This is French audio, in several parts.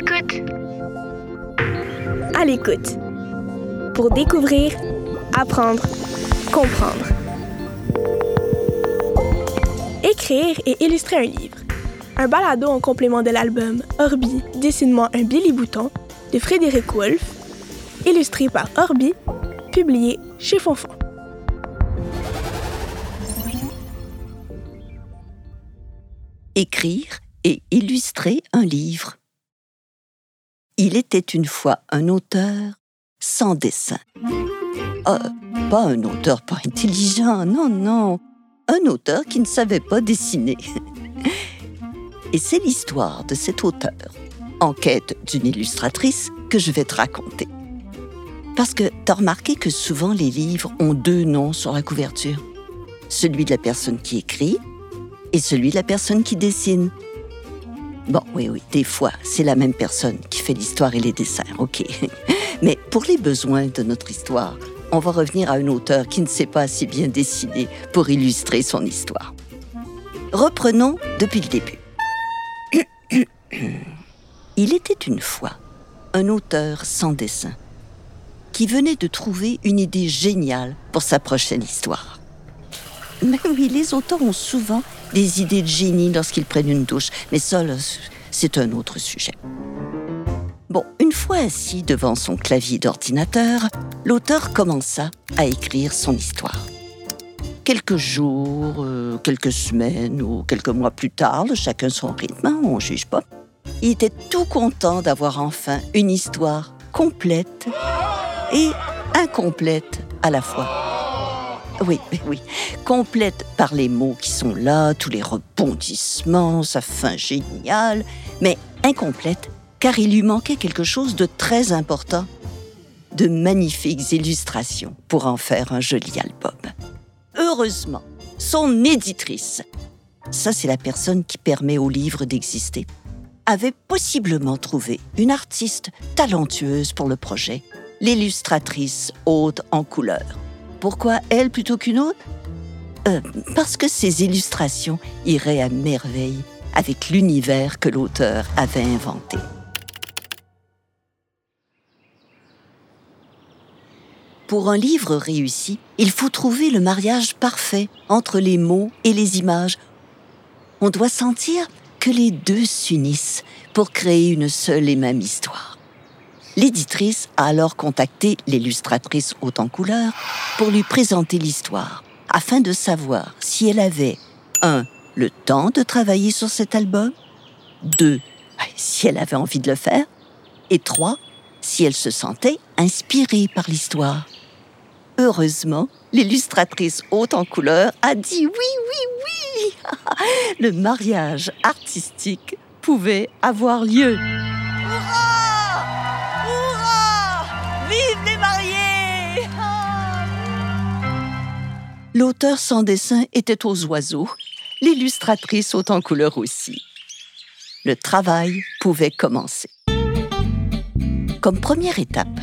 l'écoute. À l'écoute. Pour découvrir, apprendre, comprendre. Écrire et illustrer un livre. Un balado en complément de l'album Orbi, dessine-moi un Billy Bouton de Frédéric Wolff, illustré par Orbi, publié chez Fonfon. Écrire et illustrer un livre. Il était une fois un auteur sans dessin. Euh, pas un auteur pas intelligent, non, non. Un auteur qui ne savait pas dessiner. Et c'est l'histoire de cet auteur, en quête d'une illustratrice, que je vais te raconter. Parce que t'as remarqué que souvent les livres ont deux noms sur la couverture. Celui de la personne qui écrit et celui de la personne qui dessine. Bon, oui, oui, des fois, c'est la même personne qui fait l'histoire et les dessins, ok. Mais pour les besoins de notre histoire, on va revenir à un auteur qui ne sait pas assez bien dessiner pour illustrer son histoire. Reprenons depuis le début. Il était une fois un auteur sans dessin qui venait de trouver une idée géniale pour sa prochaine histoire. Mais oui, les auteurs ont souvent des idées de génie lorsqu'ils prennent une douche, mais ça, c'est un autre sujet. Bon, une fois assis devant son clavier d'ordinateur, l'auteur commença à écrire son histoire. Quelques jours, euh, quelques semaines ou quelques mois plus tard, chacun son rythme, hein, on ne juge pas, il était tout content d'avoir enfin une histoire complète et incomplète à la fois. Oui, oui, complète par les mots qui sont là, tous les rebondissements, sa fin géniale, mais incomplète car il lui manquait quelque chose de très important, de magnifiques illustrations pour en faire un joli album. Heureusement, son éditrice, ça c'est la personne qui permet au livre d'exister, avait possiblement trouvé une artiste talentueuse pour le projet, l'illustratrice haute en couleur. Pourquoi elle plutôt qu'une autre euh, Parce que ses illustrations iraient à merveille avec l'univers que l'auteur avait inventé. Pour un livre réussi, il faut trouver le mariage parfait entre les mots et les images. On doit sentir que les deux s'unissent pour créer une seule et même histoire. L'éditrice a alors contacté l'illustratrice haute en couleur pour lui présenter l'histoire, afin de savoir si elle avait 1. le temps de travailler sur cet album, 2. si elle avait envie de le faire, et 3. si elle se sentait inspirée par l'histoire. Heureusement, l'illustratrice haute en couleur a dit oui, oui, oui. le mariage artistique pouvait avoir lieu. L'auteur sans dessin était aux oiseaux, l'illustratrice haute en couleur aussi. Le travail pouvait commencer. Comme première étape,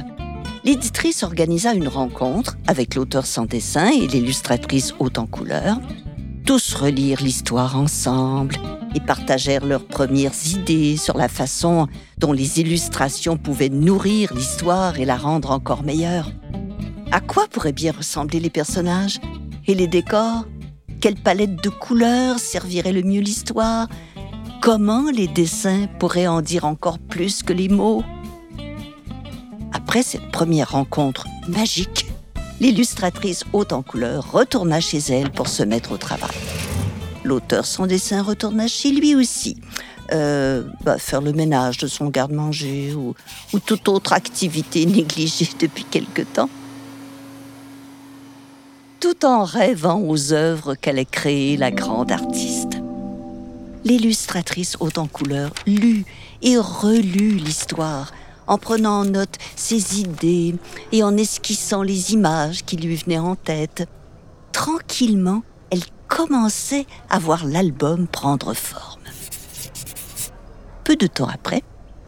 l'éditrice organisa une rencontre avec l'auteur sans dessin et l'illustratrice haute en couleur. Tous relirent l'histoire ensemble et partagèrent leurs premières idées sur la façon dont les illustrations pouvaient nourrir l'histoire et la rendre encore meilleure. À quoi pourraient bien ressembler les personnages? Et les décors Quelle palette de couleurs servirait le mieux l'histoire? Comment les dessins pourraient en dire encore plus que les mots? Après cette première rencontre magique, l'illustratrice haute en couleur retourna chez elle pour se mettre au travail. L'auteur sans dessin retourna chez lui aussi. Euh, bah, faire le ménage de son garde-manger ou toute autre activité négligée depuis quelque temps tout en rêvant aux œuvres qu'allait créer la grande artiste. L'illustratrice haute en couleur lut et relut l'histoire, en prenant en note ses idées et en esquissant les images qui lui venaient en tête. Tranquillement, elle commençait à voir l'album prendre forme. Peu de temps après,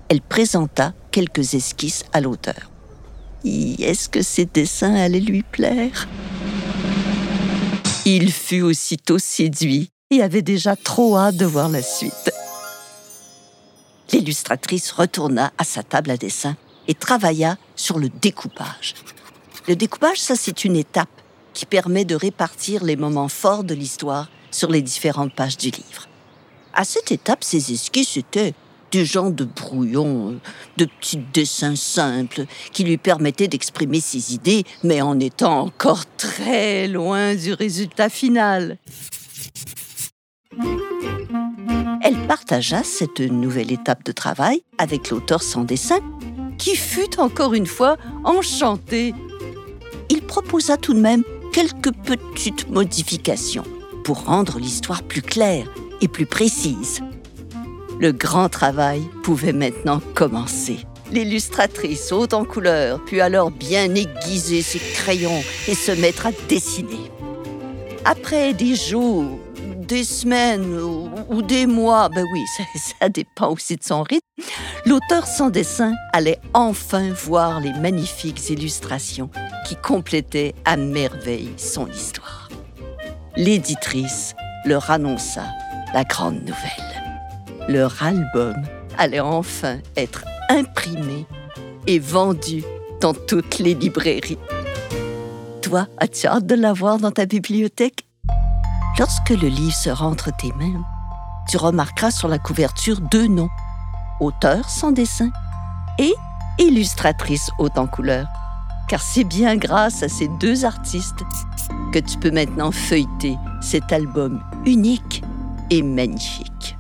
elle présenta quelques esquisses à l'auteur. Est-ce que ces dessins allaient lui plaire il fut aussitôt séduit et avait déjà trop hâte de voir la suite. l'illustratrice retourna à sa table à dessin et travailla sur le découpage. Le découpage, ça c'est une étape qui permet de répartir les moments forts de l'histoire sur les différentes pages du livre. À cette étape, ces esquisses étaient du genre de brouillons, de petits dessins simples qui lui permettaient d'exprimer ses idées, mais en étant encore très loin du résultat final. Elle partagea cette nouvelle étape de travail avec l'auteur sans dessin, qui fut encore une fois enchanté. Il proposa tout de même quelques petites modifications pour rendre l'histoire plus claire et plus précise. Le grand travail pouvait maintenant commencer. L'illustratrice haute en couleur put alors bien aiguiser ses crayons et se mettre à dessiner. Après des jours, des semaines ou, des mois, ben oui, ça, ça dépend aussi de son rythme, l'auteur sans dessin allait enfin voir les magnifiques illustrations qui complétaient à merveille son histoire. L'éditrice leur annonça la grande nouvelle leur album allait enfin être imprimé et vendu dans toutes les librairies. Toi, as-tu hâte de l'avoir dans ta bibliothèque? Lorsque le livre sera entre tes mains, tu remarqueras sur la couverture deux noms, auteur sans dessin et illustratrice haute en couleur. Car c'est bien grâce à ces deux artistes que tu peux maintenant feuilleter cet album unique et magnifique.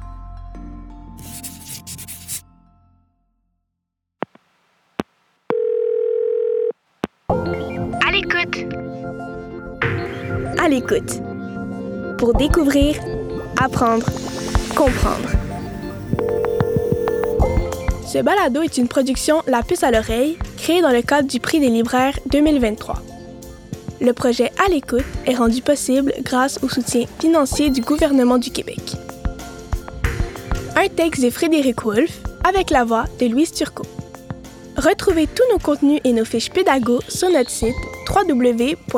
À l'écoute. Pour découvrir, apprendre, comprendre. Ce balado est une production La puce à l'oreille, créée dans le cadre du Prix des libraires 2023. Le projet À l'écoute est rendu possible grâce au soutien financier du gouvernement du Québec. Un texte de Frédéric Wolff avec la voix de Louise Turcot. Retrouvez tous nos contenus et nos fiches pédago sur notre site www.lpalo.com.